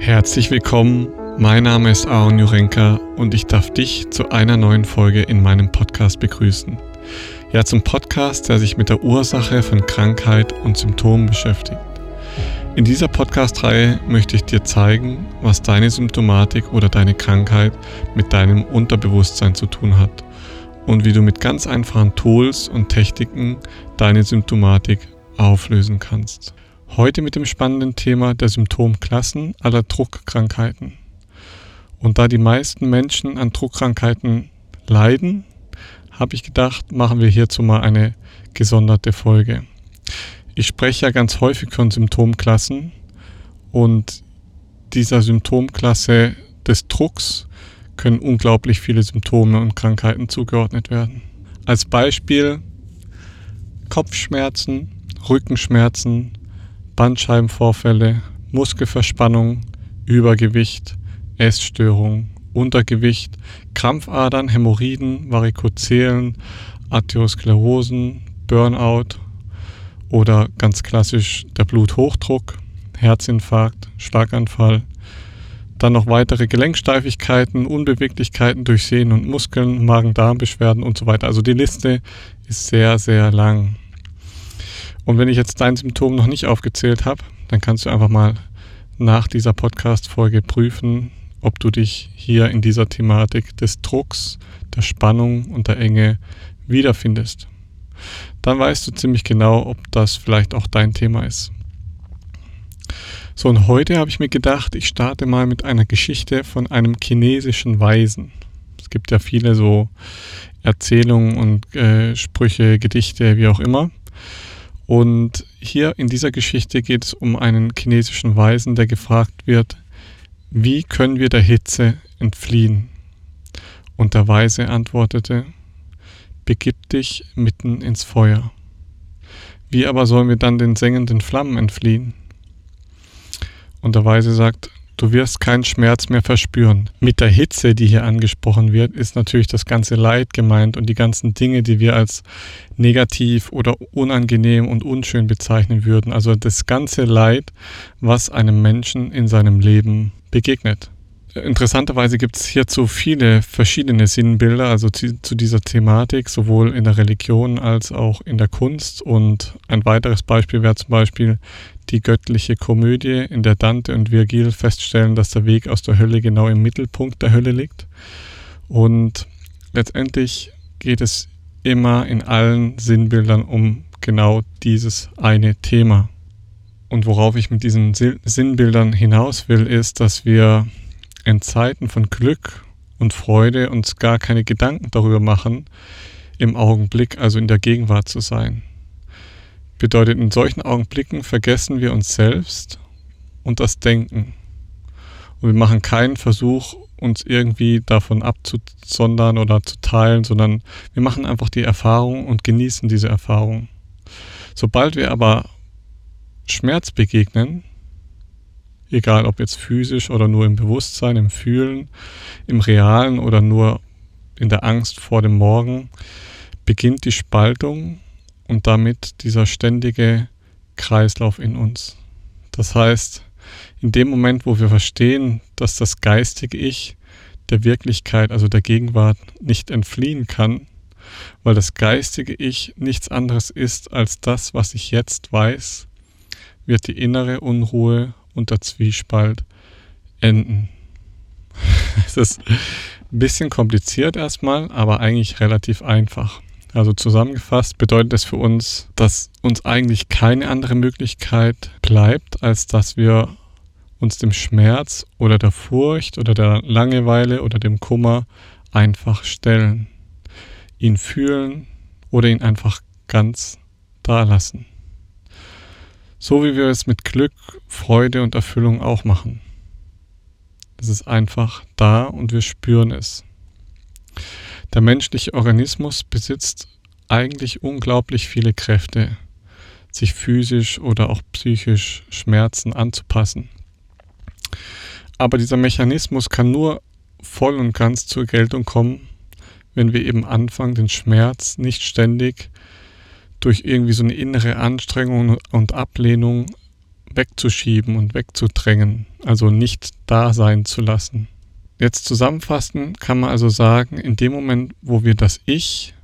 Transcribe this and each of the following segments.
Herzlich willkommen, mein Name ist Aaron Jurenka und ich darf dich zu einer neuen Folge in meinem Podcast begrüßen. Ja, zum Podcast, der sich mit der Ursache von Krankheit und Symptomen beschäftigt. In dieser Podcast-Reihe möchte ich dir zeigen, was deine Symptomatik oder deine Krankheit mit deinem Unterbewusstsein zu tun hat und wie du mit ganz einfachen Tools und Techniken deine Symptomatik auflösen kannst. Heute mit dem spannenden Thema der Symptomklassen aller Druckkrankheiten. Und da die meisten Menschen an Druckkrankheiten leiden, habe ich gedacht, machen wir hierzu mal eine gesonderte Folge. Ich spreche ja ganz häufig von Symptomklassen und dieser Symptomklasse des Drucks können unglaublich viele Symptome und Krankheiten zugeordnet werden. Als Beispiel Kopfschmerzen, Rückenschmerzen, Bandscheibenvorfälle, Muskelverspannung, Übergewicht, Essstörung, Untergewicht, Krampfadern, Hämorrhoiden, Varikozelen, Arteriosklerosen, Burnout oder ganz klassisch der Bluthochdruck, Herzinfarkt, Schlaganfall. Dann noch weitere Gelenksteifigkeiten, Unbeweglichkeiten durch Sehnen und Muskeln, Magen-Darm-Beschwerden und so weiter. Also die Liste ist sehr, sehr lang. Und wenn ich jetzt dein Symptom noch nicht aufgezählt habe, dann kannst du einfach mal nach dieser Podcast-Folge prüfen, ob du dich hier in dieser Thematik des Drucks, der Spannung und der Enge wiederfindest. Dann weißt du ziemlich genau, ob das vielleicht auch dein Thema ist. So, und heute habe ich mir gedacht, ich starte mal mit einer Geschichte von einem chinesischen Weisen. Es gibt ja viele so Erzählungen und äh, Sprüche, Gedichte, wie auch immer. Und hier in dieser Geschichte geht es um einen chinesischen Weisen, der gefragt wird, wie können wir der Hitze entfliehen? Und der Weise antwortete, begib dich mitten ins Feuer. Wie aber sollen wir dann den sengenden Flammen entfliehen? Und der Weise sagt, Du wirst keinen Schmerz mehr verspüren. Mit der Hitze, die hier angesprochen wird, ist natürlich das ganze Leid gemeint und die ganzen Dinge, die wir als negativ oder unangenehm und unschön bezeichnen würden. Also das ganze Leid, was einem Menschen in seinem Leben begegnet. Interessanterweise gibt es hierzu viele verschiedene Sinnbilder, also zu, zu, dieser Thematik, sowohl in der Religion als auch in der Kunst. Und ein weiteres Beispiel wäre zum Beispiel die göttliche Komödie, in der Dante und Virgil feststellen, dass der Weg aus der Hölle genau im Mittelpunkt der Hölle liegt. Und letztendlich geht es immer in allen Sinnbildern um genau dieses eine Thema. Und worauf ich mit diesen Sinnbildern hinaus will, ist, dass wir in Zeiten von Glück und Freude uns gar keine Gedanken darüber machen, im Augenblick, also in der Gegenwart zu sein bedeutet, in solchen Augenblicken vergessen wir uns selbst und das Denken. Und wir machen keinen Versuch, uns irgendwie davon abzusondern oder zu teilen, sondern wir machen einfach die Erfahrung und genießen diese Erfahrung. Sobald wir aber Schmerz begegnen, egal ob jetzt physisch oder nur im Bewusstsein, im Fühlen, im Realen oder nur in der Angst vor dem Morgen, beginnt die Spaltung und damit dieser ständige Kreislauf in uns. Das heißt, in dem Moment, wo wir verstehen, dass das geistige Ich der Wirklichkeit, also der Gegenwart, nicht entfliehen kann, weil das geistige Ich nichts anderes ist als das, was ich jetzt weiß, wird die innere Unruhe und der Zwiespalt enden. Es ist ein bisschen kompliziert erstmal, aber eigentlich relativ einfach. Also zusammengefasst bedeutet es für uns, dass uns eigentlich keine andere Möglichkeit bleibt, als dass wir uns dem Schmerz oder der Furcht oder der Langeweile oder dem Kummer einfach stellen, ihn fühlen oder ihn einfach ganz da lassen. So wie wir es mit Glück, Freude und Erfüllung auch machen. Es ist einfach da und wir spüren es. Der menschliche Organismus besitzt eigentlich unglaublich viele Kräfte, sich physisch oder auch psychisch Schmerzen anzupassen. Aber dieser Mechanismus kann nur voll und ganz zur Geltung kommen, wenn wir eben anfangen, den Schmerz nicht ständig durch irgendwie so eine innere Anstrengung und Ablehnung wegzuschieben und wegzudrängen, also nicht da sein zu lassen. Jetzt zusammenfassend kann man also sagen, in dem Moment, wo wir das Ich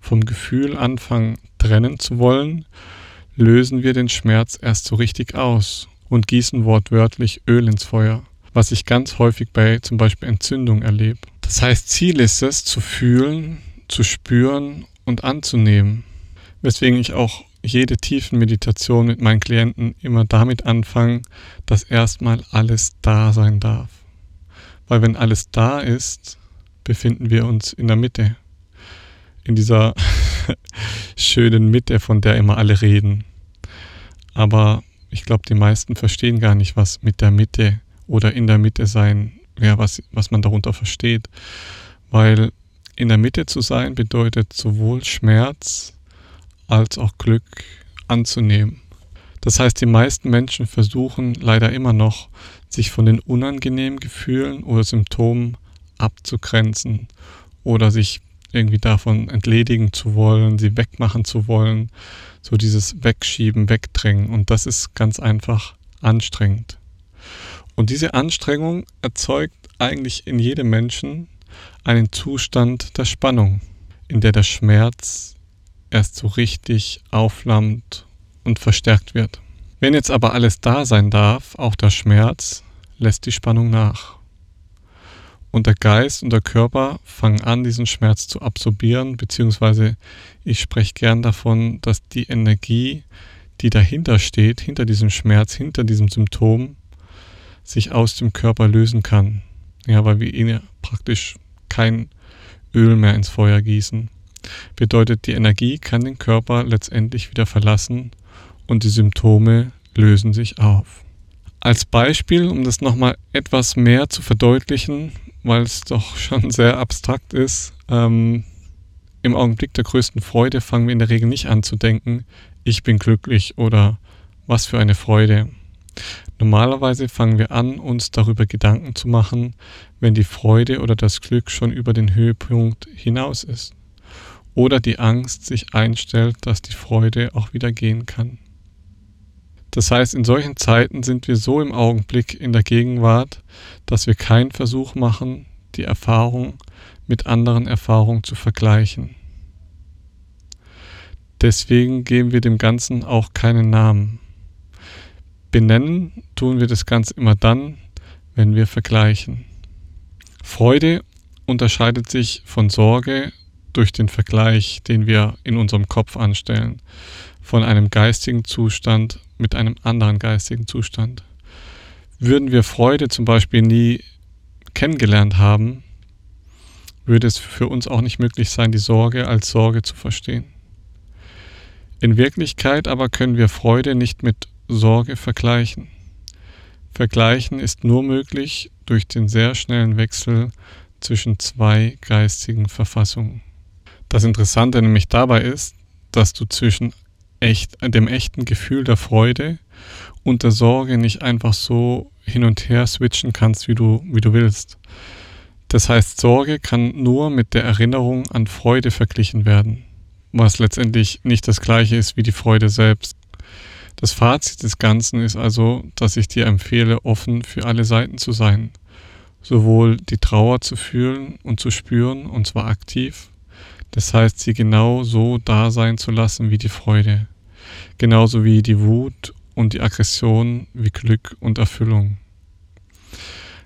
vom Gefühl anfangen trennen zu wollen, lösen wir den Schmerz erst so richtig aus und gießen wortwörtlich Öl ins Feuer, was ich ganz häufig bei zum Beispiel Entzündung erlebe. Das heißt, Ziel ist es, zu fühlen, zu spüren und anzunehmen, weswegen ich auch jede tiefen Meditation mit meinen Klienten immer damit anfange, dass erstmal alles da sein darf. Weil wenn alles da ist, befinden wir uns in der Mitte. In dieser schönen Mitte, von der immer alle reden. Aber ich glaube, die meisten verstehen gar nicht, was mit der Mitte oder in der Mitte sein, ja, was, was man darunter versteht. Weil in der Mitte zu sein bedeutet sowohl Schmerz als auch Glück anzunehmen. Das heißt, die meisten Menschen versuchen leider immer noch, sich von den unangenehmen Gefühlen oder Symptomen abzugrenzen oder sich irgendwie davon entledigen zu wollen, sie wegmachen zu wollen, so dieses Wegschieben, Wegdrängen. Und das ist ganz einfach anstrengend. Und diese Anstrengung erzeugt eigentlich in jedem Menschen einen Zustand der Spannung, in der der Schmerz erst so richtig aufflammt und verstärkt wird. Wenn jetzt aber alles da sein darf, auch der Schmerz, lässt die Spannung nach. Und der Geist und der Körper fangen an, diesen Schmerz zu absorbieren, beziehungsweise ich spreche gern davon, dass die Energie, die dahinter steht, hinter diesem Schmerz, hinter diesem Symptom, sich aus dem Körper lösen kann. Ja, weil wir ihn ja praktisch kein Öl mehr ins Feuer gießen. Bedeutet, die Energie kann den Körper letztendlich wieder verlassen und die Symptome lösen sich auf. Als Beispiel, um das nochmal etwas mehr zu verdeutlichen, weil es doch schon sehr abstrakt ist. Ähm, Im Augenblick der größten Freude fangen wir in der Regel nicht an zu denken, ich bin glücklich oder was für eine Freude. Normalerweise fangen wir an, uns darüber Gedanken zu machen, wenn die Freude oder das Glück schon über den Höhepunkt hinaus ist. Oder die Angst sich einstellt, dass die Freude auch wieder gehen kann. Das heißt, in solchen Zeiten sind wir so im Augenblick in der Gegenwart, dass wir keinen Versuch machen, die Erfahrung mit anderen Erfahrungen zu vergleichen. Deswegen geben wir dem Ganzen auch keinen Namen. Benennen tun wir das Ganze immer dann, wenn wir vergleichen. Freude unterscheidet sich von Sorge durch den Vergleich, den wir in unserem Kopf anstellen, von einem geistigen Zustand mit einem anderen geistigen Zustand. Würden wir Freude zum Beispiel nie kennengelernt haben, würde es für uns auch nicht möglich sein, die Sorge als Sorge zu verstehen. In Wirklichkeit aber können wir Freude nicht mit Sorge vergleichen. Vergleichen ist nur möglich durch den sehr schnellen Wechsel zwischen zwei geistigen Verfassungen. Das Interessante nämlich dabei ist, dass du zwischen echt, dem echten Gefühl der Freude und der Sorge nicht einfach so hin und her switchen kannst, wie du, wie du willst. Das heißt, Sorge kann nur mit der Erinnerung an Freude verglichen werden, was letztendlich nicht das gleiche ist wie die Freude selbst. Das Fazit des Ganzen ist also, dass ich dir empfehle, offen für alle Seiten zu sein, sowohl die Trauer zu fühlen und zu spüren, und zwar aktiv, das heißt, sie genau so da sein zu lassen wie die Freude. Genauso wie die Wut und die Aggression wie Glück und Erfüllung.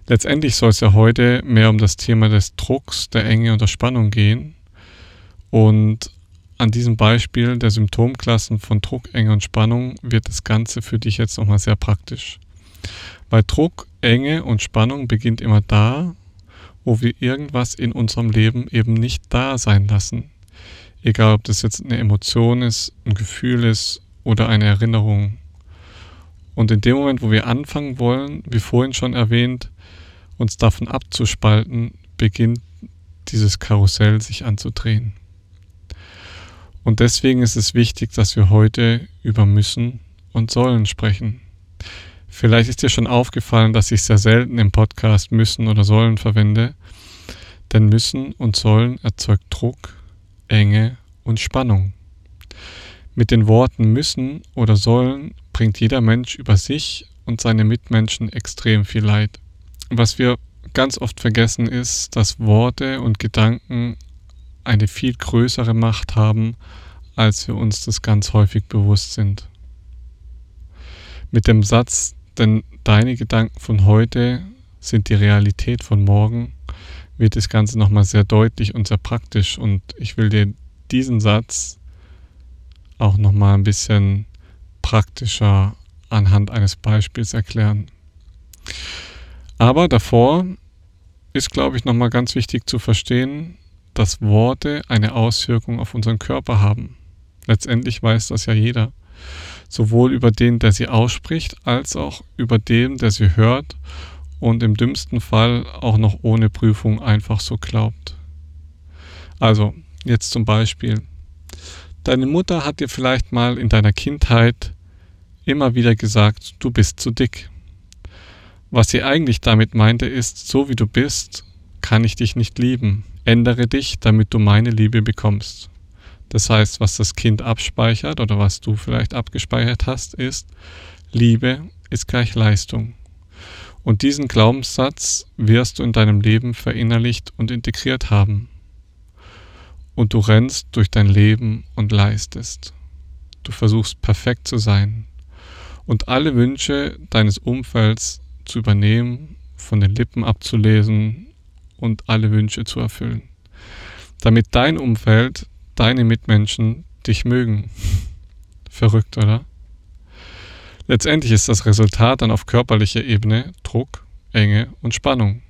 Letztendlich soll es ja heute mehr um das Thema des Drucks, der Enge und der Spannung gehen. Und an diesem Beispiel der Symptomklassen von Druck, Enge und Spannung wird das Ganze für dich jetzt nochmal sehr praktisch. Weil Druck, Enge und Spannung beginnt immer da, wo wir irgendwas in unserem Leben eben nicht da sein lassen. Egal, ob das jetzt eine Emotion ist, ein Gefühl ist oder eine Erinnerung. Und in dem Moment, wo wir anfangen wollen, wie vorhin schon erwähnt, uns davon abzuspalten, beginnt dieses Karussell sich anzudrehen. Und deswegen ist es wichtig, dass wir heute über müssen und sollen sprechen. Vielleicht ist dir schon aufgefallen, dass ich sehr selten im Podcast müssen oder sollen verwende, denn müssen und sollen erzeugt Druck, Enge und Spannung. Mit den Worten müssen oder sollen bringt jeder Mensch über sich und seine Mitmenschen extrem viel Leid. Was wir ganz oft vergessen ist, dass Worte und Gedanken eine viel größere Macht haben, als wir uns das ganz häufig bewusst sind. Mit dem Satz, denn deine Gedanken von heute sind die Realität von morgen, wird das Ganze nochmal sehr deutlich und sehr praktisch und ich will dir diesen Satz auch nochmal ein bisschen praktischer anhand eines Beispiels erklären. Aber davor ist, glaube ich, nochmal ganz wichtig zu verstehen, dass Worte eine Auswirkung auf unseren Körper haben. Letztendlich weiß das ja jeder. Sowohl über den, der sie ausspricht, als auch über den, der sie hört und im dümmsten Fall auch noch ohne Prüfung einfach so glaubt. Also, jetzt zum Beispiel. Deine Mutter hat dir vielleicht mal in deiner Kindheit immer wieder gesagt, du bist zu dick. Was sie eigentlich damit meinte ist, so wie du bist, kann ich dich nicht lieben. Ändere dich, damit du meine Liebe bekommst. Das heißt, was das Kind abspeichert oder was du vielleicht abgespeichert hast, ist, Liebe ist gleich Leistung. Und diesen Glaubenssatz wirst du in deinem Leben verinnerlicht und integriert haben. Und du rennst durch dein Leben und leistest. Du versuchst perfekt zu sein und alle Wünsche deines Umfelds zu übernehmen, von den Lippen abzulesen und alle Wünsche zu erfüllen. Damit dein Umfeld, deine Mitmenschen dich mögen. Verrückt, oder? Letztendlich ist das Resultat dann auf körperlicher Ebene Druck, Enge und Spannung.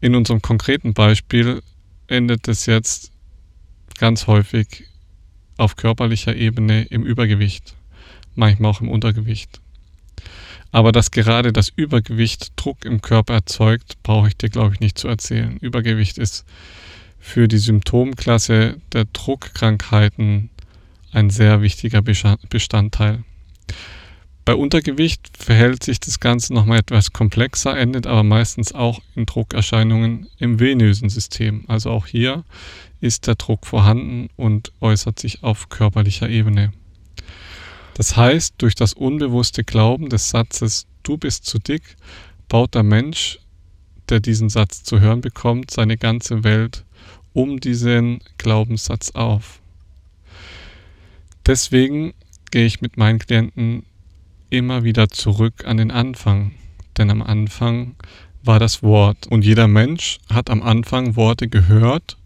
In unserem konkreten Beispiel endet es jetzt ganz häufig auf körperlicher Ebene im Übergewicht, manchmal auch im Untergewicht. Aber dass gerade das Übergewicht Druck im Körper erzeugt, brauche ich dir, glaube ich, nicht zu erzählen. Übergewicht ist für die Symptomklasse der Druckkrankheiten ein sehr wichtiger Bestandteil. Bei Untergewicht verhält sich das Ganze nochmal etwas komplexer, endet aber meistens auch in Druckerscheinungen im venösen System. Also auch hier ist der Druck vorhanden und äußert sich auf körperlicher Ebene. Das heißt, durch das unbewusste Glauben des Satzes Du bist zu dick, baut der Mensch, der diesen Satz zu hören bekommt, seine ganze Welt um diesen Glaubenssatz auf. Deswegen gehe ich mit meinen Klienten immer wieder zurück an den Anfang, denn am Anfang war das Wort und jeder Mensch hat am Anfang Worte gehört,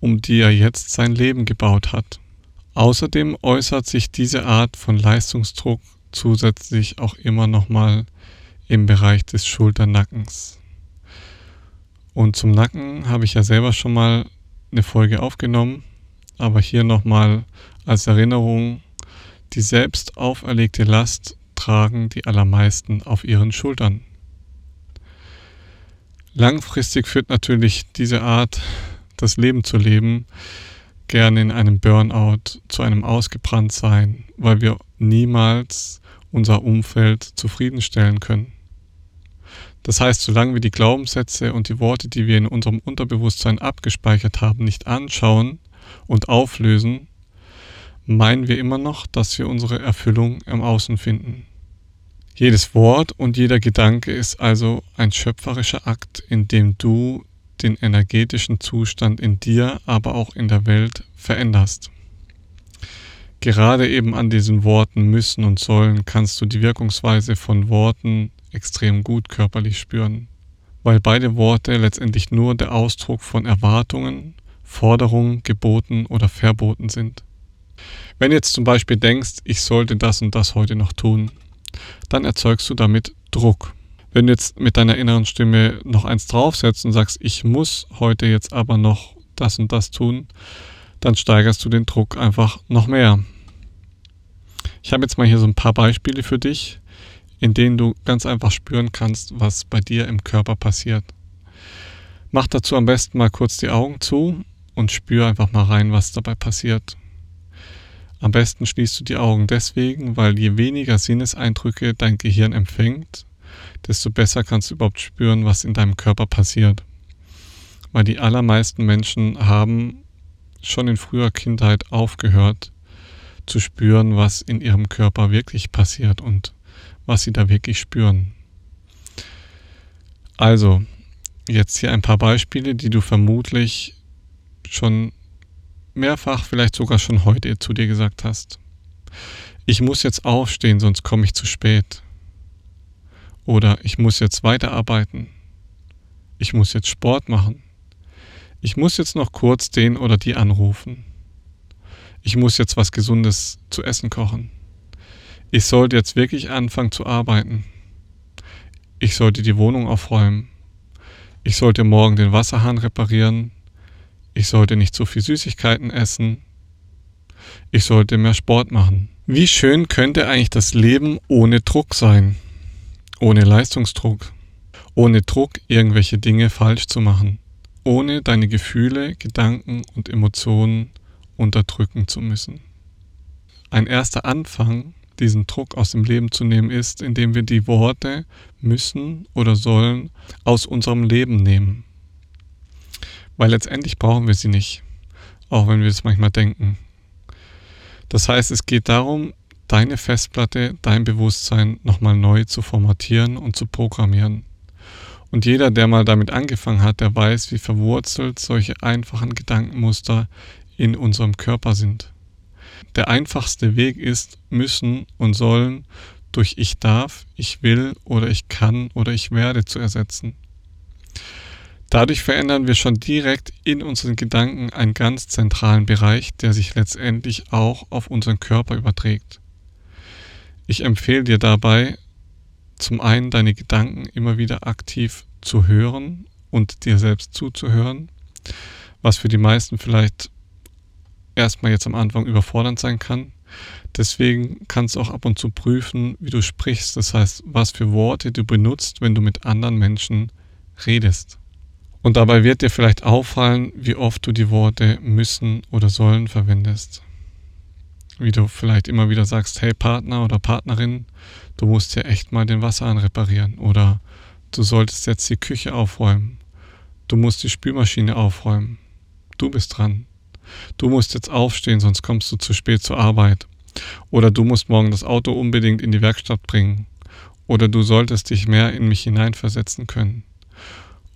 um die er jetzt sein Leben gebaut hat. Außerdem äußert sich diese Art von Leistungsdruck zusätzlich auch immer nochmal im Bereich des Schulternackens. Und zum Nacken habe ich ja selber schon mal eine Folge aufgenommen, aber hier nochmal als Erinnerung, die selbst auferlegte Last tragen die allermeisten auf ihren Schultern. Langfristig führt natürlich diese Art, das Leben zu leben, gerne in einem Burnout, zu einem Ausgebranntsein, weil wir niemals unser Umfeld zufriedenstellen können. Das heißt, solange wir die Glaubenssätze und die Worte, die wir in unserem Unterbewusstsein abgespeichert haben, nicht anschauen und auflösen, meinen wir immer noch, dass wir unsere Erfüllung im Außen finden. Jedes Wort und jeder Gedanke ist also ein schöpferischer Akt, in dem du den energetischen Zustand in dir, aber auch in der Welt veränderst. Gerade eben an diesen Worten müssen und sollen kannst du die Wirkungsweise von Worten extrem gut körperlich spüren, weil beide Worte letztendlich nur der Ausdruck von Erwartungen, Forderungen, Geboten oder Verboten sind. Wenn jetzt zum Beispiel denkst, ich sollte das und das heute noch tun, dann erzeugst du damit Druck. Wenn du jetzt mit deiner inneren Stimme noch eins draufsetzt und sagst, ich muss heute jetzt aber noch das und das tun, dann steigerst du den Druck einfach noch mehr. Ich habe jetzt mal hier so ein paar Beispiele für dich, in denen du ganz einfach spüren kannst, was bei dir im Körper passiert. Mach dazu am besten mal kurz die Augen zu und spür einfach mal rein, was dabei passiert. Am besten schließt du die Augen deswegen, weil je weniger Sinneseindrücke dein Gehirn empfängt, desto besser kannst du überhaupt spüren, was in deinem Körper passiert. Weil die allermeisten Menschen haben schon in früher Kindheit aufgehört, zu spüren, was in ihrem Körper wirklich passiert und was sie da wirklich spüren. Also, jetzt hier ein paar Beispiele, die du vermutlich schon mehrfach, vielleicht sogar schon heute zu dir gesagt hast. Ich muss jetzt aufstehen, sonst komme ich zu spät. Oder ich muss jetzt weiterarbeiten. Ich muss jetzt Sport machen. Ich muss jetzt noch kurz den oder die anrufen. Ich muss jetzt was Gesundes zu essen kochen. Ich sollte jetzt wirklich anfangen zu arbeiten. Ich sollte die Wohnung aufräumen. Ich sollte morgen den Wasserhahn reparieren. Ich sollte nicht zu viel Süßigkeiten essen. Ich sollte mehr Sport machen. Wie schön könnte eigentlich das Leben ohne Druck sein? Ohne Leistungsdruck. Ohne Druck, irgendwelche Dinge falsch zu machen ohne deine Gefühle, Gedanken und Emotionen unterdrücken zu müssen. Ein erster Anfang, diesen Druck aus dem Leben zu nehmen, ist, indem wir die Worte müssen oder sollen aus unserem Leben nehmen. Weil letztendlich brauchen wir sie nicht, auch wenn wir es manchmal denken. Das heißt, es geht darum, deine Festplatte, dein Bewusstsein nochmal neu zu formatieren und zu programmieren. Und jeder, der mal damit angefangen hat, der weiß, wie verwurzelt solche einfachen Gedankenmuster in unserem Körper sind. Der einfachste Weg ist müssen und sollen durch ich darf, ich will oder ich kann oder ich werde zu ersetzen. Dadurch verändern wir schon direkt in unseren Gedanken einen ganz zentralen Bereich, der sich letztendlich auch auf unseren Körper überträgt. Ich empfehle dir dabei, zum einen deine Gedanken immer wieder aktiv zu hören und dir selbst zuzuhören, was für die meisten vielleicht erstmal jetzt am Anfang überfordernd sein kann. Deswegen kannst du auch ab und zu prüfen, wie du sprichst, das heißt, was für Worte du benutzt, wenn du mit anderen Menschen redest. Und dabei wird dir vielleicht auffallen, wie oft du die Worte müssen oder sollen verwendest. Wie du vielleicht immer wieder sagst, hey Partner oder Partnerin, du musst ja echt mal den Wasserhahn reparieren oder du solltest jetzt die Küche aufräumen, du musst die Spülmaschine aufräumen, du bist dran, du musst jetzt aufstehen, sonst kommst du zu spät zur Arbeit. Oder du musst morgen das Auto unbedingt in die Werkstatt bringen. Oder du solltest dich mehr in mich hineinversetzen können.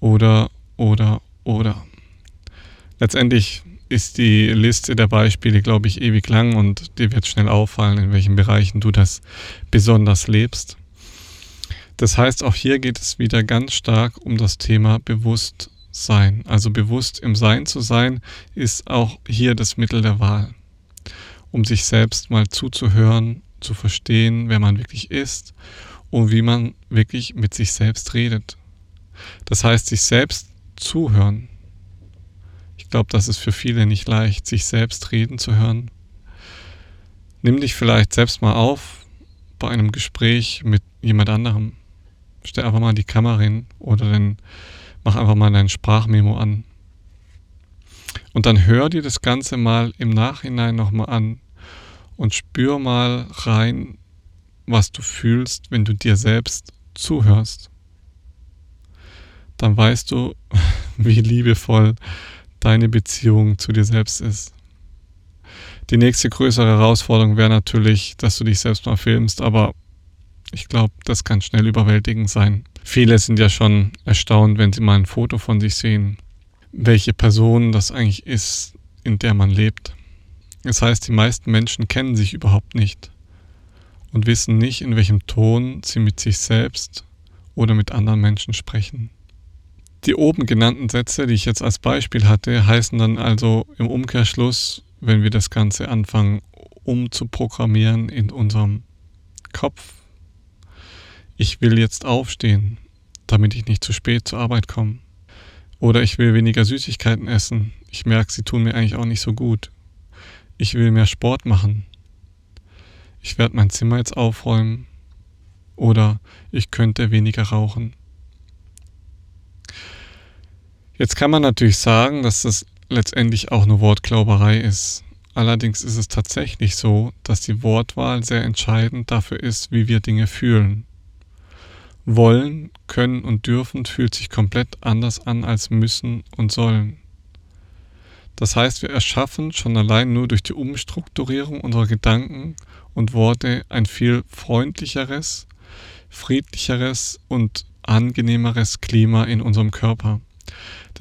Oder, oder, oder. Letztendlich ist die Liste der Beispiele, glaube ich, ewig lang und dir wird schnell auffallen, in welchen Bereichen du das besonders lebst. Das heißt, auch hier geht es wieder ganz stark um das Thema Bewusstsein. Also bewusst im Sein zu sein, ist auch hier das Mittel der Wahl. Um sich selbst mal zuzuhören, zu verstehen, wer man wirklich ist und wie man wirklich mit sich selbst redet. Das heißt, sich selbst zuhören, glaube, das ist für viele nicht leicht, sich selbst reden zu hören. Nimm dich vielleicht selbst mal auf bei einem Gespräch mit jemand anderem. Stell einfach mal die Kamera hin oder dann mach einfach mal dein Sprachmemo an. Und dann hör dir das Ganze mal im Nachhinein nochmal an und spür mal rein, was du fühlst, wenn du dir selbst zuhörst. Dann weißt du, wie liebevoll deine Beziehung zu dir selbst ist. Die nächste größere Herausforderung wäre natürlich, dass du dich selbst mal filmst, aber ich glaube, das kann schnell überwältigend sein. Viele sind ja schon erstaunt, wenn sie mal ein Foto von sich sehen, welche Person das eigentlich ist, in der man lebt. Das heißt, die meisten Menschen kennen sich überhaupt nicht und wissen nicht, in welchem Ton sie mit sich selbst oder mit anderen Menschen sprechen. Die oben genannten Sätze, die ich jetzt als Beispiel hatte, heißen dann also im Umkehrschluss, wenn wir das Ganze anfangen umzuprogrammieren in unserem Kopf, ich will jetzt aufstehen, damit ich nicht zu spät zur Arbeit komme. Oder ich will weniger Süßigkeiten essen. Ich merke, sie tun mir eigentlich auch nicht so gut. Ich will mehr Sport machen. Ich werde mein Zimmer jetzt aufräumen. Oder ich könnte weniger rauchen. Jetzt kann man natürlich sagen, dass das letztendlich auch nur Wortglauberei ist. Allerdings ist es tatsächlich so, dass die Wortwahl sehr entscheidend dafür ist, wie wir Dinge fühlen. Wollen, können und dürfen fühlt sich komplett anders an als müssen und sollen. Das heißt, wir erschaffen schon allein nur durch die Umstrukturierung unserer Gedanken und Worte ein viel freundlicheres, friedlicheres und angenehmeres Klima in unserem Körper.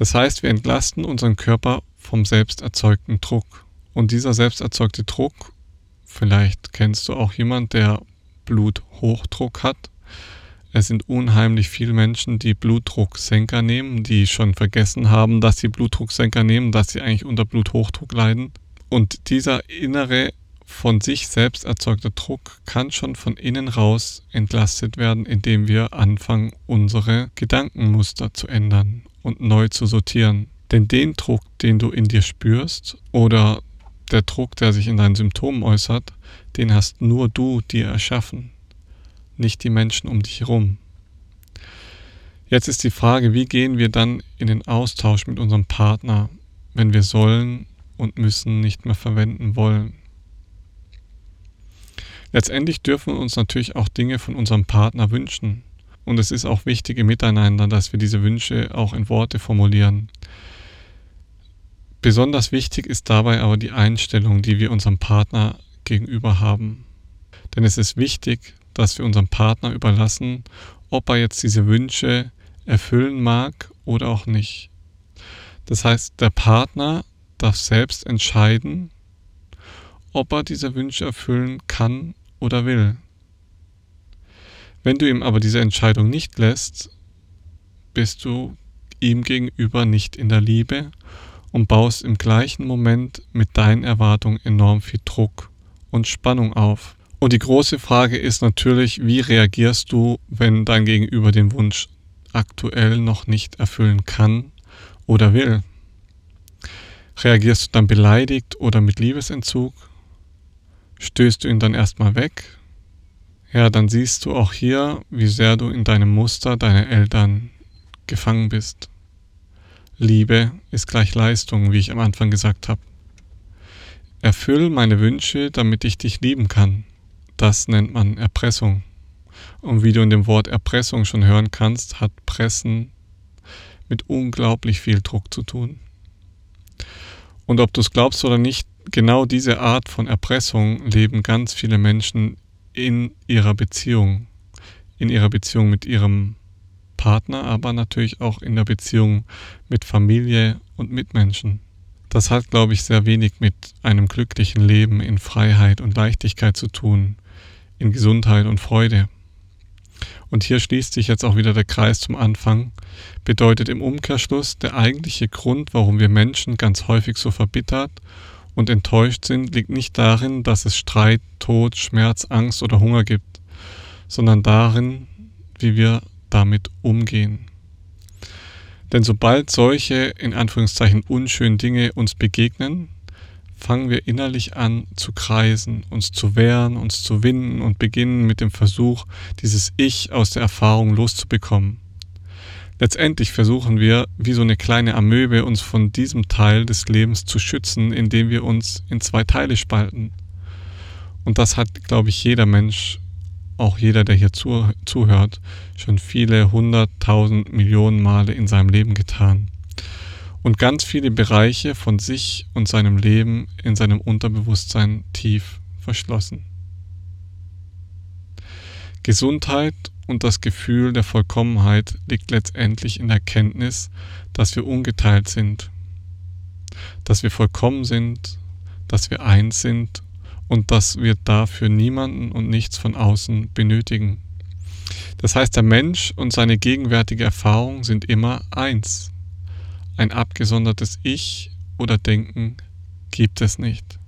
Das heißt, wir entlasten unseren Körper vom selbst erzeugten Druck. Und dieser selbst erzeugte Druck, vielleicht kennst du auch jemand, der Bluthochdruck hat. Es sind unheimlich viele Menschen, die Blutdrucksenker nehmen, die schon vergessen haben, dass sie Blutdrucksenker nehmen, dass sie eigentlich unter Bluthochdruck leiden. Und dieser innere von sich selbst erzeugte Druck kann schon von innen raus entlastet werden, indem wir anfangen, unsere Gedankenmuster zu ändern und neu zu sortieren. Denn den Druck, den du in dir spürst oder der Druck, der sich in deinen Symptomen äußert, den hast nur du dir erschaffen nicht die Menschen um dich herum. Jetzt ist die Frage, wie gehen wir dann in den Austausch mit unserem Partner, wenn wir sollen und müssen nicht mehr verwenden wollen. Letztendlich dürfen wir uns natürlich auch Dinge von unserem Partner wünschen. Und es ist auch wichtig im Miteinander, dass wir diese Wünsche auch in Worte formulieren. Besonders wichtig ist dabei aber die Einstellung, die wir unserem Partner gegenüber haben. Denn es ist wichtig, dass wir unserem Partner überlassen, ob er jetzt diese Wünsche erfüllen mag oder auch nicht. Das heißt, der Partner darf selbst entscheiden, ob er diese Wünsche erfüllen kann oder will. Wenn du ihm aber diese Entscheidung nicht lässt, bist du ihm gegenüber nicht in der Liebe und baust im gleichen Moment mit deinen Erwartungen enorm viel Druck und Spannung auf. Und die große Frage ist natürlich, wie reagierst du, wenn dein Gegenüber den Wunsch aktuell noch nicht erfüllen kann oder will? Reagierst du dann beleidigt oder mit Liebesentzug? Stößt du ihn dann erstmal weg? Ja, dann siehst du auch hier, wie sehr du in deinem Muster deiner Eltern gefangen bist. Liebe ist gleich Leistung, wie ich am Anfang gesagt habe. Erfüll meine Wünsche, damit ich dich lieben kann. Das nennt man Erpressung. Und wie du in dem Wort Erpressung schon hören kannst, hat Pressen mit unglaublich viel Druck zu tun. Und ob du es glaubst oder nicht, genau diese Art von Erpressung leben ganz viele Menschen in ihrer Beziehung, in ihrer Beziehung mit ihrem Partner, aber natürlich auch in der Beziehung mit Familie und Mitmenschen. Das hat, glaube ich, sehr wenig mit einem glücklichen Leben in Freiheit und Leichtigkeit zu tun, in Gesundheit und Freude. Und hier schließt sich jetzt auch wieder der Kreis zum Anfang, bedeutet im Umkehrschluss der eigentliche Grund, warum wir Menschen ganz häufig so verbittert und enttäuscht sind, liegt nicht darin, dass es Streit, Tod, Schmerz, Angst oder Hunger gibt, sondern darin, wie wir damit umgehen. Denn sobald solche in Anführungszeichen unschönen Dinge uns begegnen, fangen wir innerlich an zu kreisen, uns zu wehren, uns zu winden und beginnen mit dem Versuch, dieses Ich aus der Erfahrung loszubekommen. Letztendlich versuchen wir, wie so eine kleine Amöbe, uns von diesem Teil des Lebens zu schützen, indem wir uns in zwei Teile spalten. Und das hat, glaube ich, jeder Mensch, auch jeder, der hier zuhört, schon viele hunderttausend Millionen Male in seinem Leben getan und ganz viele Bereiche von sich und seinem Leben in seinem Unterbewusstsein tief verschlossen. Gesundheit und das Gefühl der Vollkommenheit liegt letztendlich in der Kenntnis, dass wir ungeteilt sind, dass wir vollkommen sind, dass wir eins sind und dass wir dafür niemanden und nichts von außen benötigen. Das heißt, der Mensch und seine gegenwärtige Erfahrung sind immer eins. Ein abgesondertes Ich oder Denken gibt es nicht.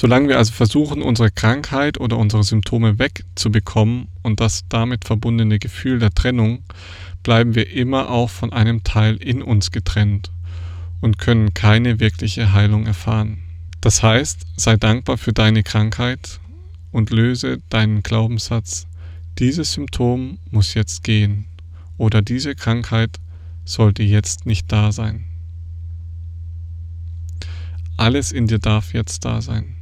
Solange wir also versuchen, unsere Krankheit oder unsere Symptome wegzubekommen und das damit verbundene Gefühl der Trennung, bleiben wir immer auch von einem Teil in uns getrennt und können keine wirkliche Heilung erfahren. Das heißt, sei dankbar für deine Krankheit und löse deinen Glaubenssatz, dieses Symptom muss jetzt gehen oder diese Krankheit sollte jetzt nicht da sein. Alles in dir darf jetzt da sein.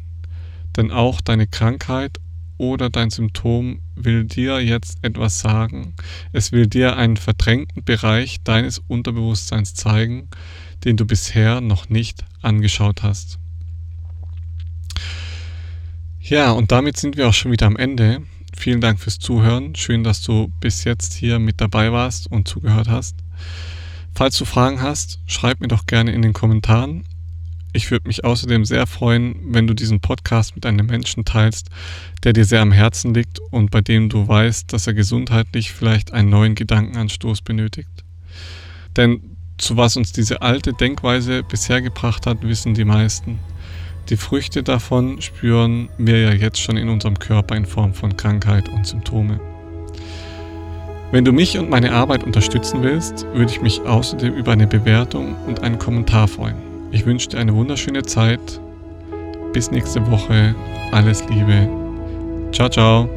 Denn auch deine Krankheit oder dein Symptom will dir jetzt etwas sagen. Es will dir einen verdrängten Bereich deines Unterbewusstseins zeigen, den du bisher noch nicht angeschaut hast. Ja, und damit sind wir auch schon wieder am Ende. Vielen Dank fürs Zuhören. Schön, dass du bis jetzt hier mit dabei warst und zugehört hast. Falls du Fragen hast, schreib mir doch gerne in den Kommentaren. Ich würde mich außerdem sehr freuen, wenn du diesen Podcast mit einem Menschen teilst, der dir sehr am Herzen liegt und bei dem du weißt, dass er gesundheitlich vielleicht einen neuen Gedankenanstoß benötigt. Denn zu was uns diese alte Denkweise bisher gebracht hat, wissen die meisten. Die Früchte davon spüren wir ja jetzt schon in unserem Körper in Form von Krankheit und Symptome. Wenn du mich und meine Arbeit unterstützen willst, würde ich mich außerdem über eine Bewertung und einen Kommentar freuen. Ich wünsche dir eine wunderschöne Zeit. Bis nächste Woche. Alles Liebe. Ciao, ciao.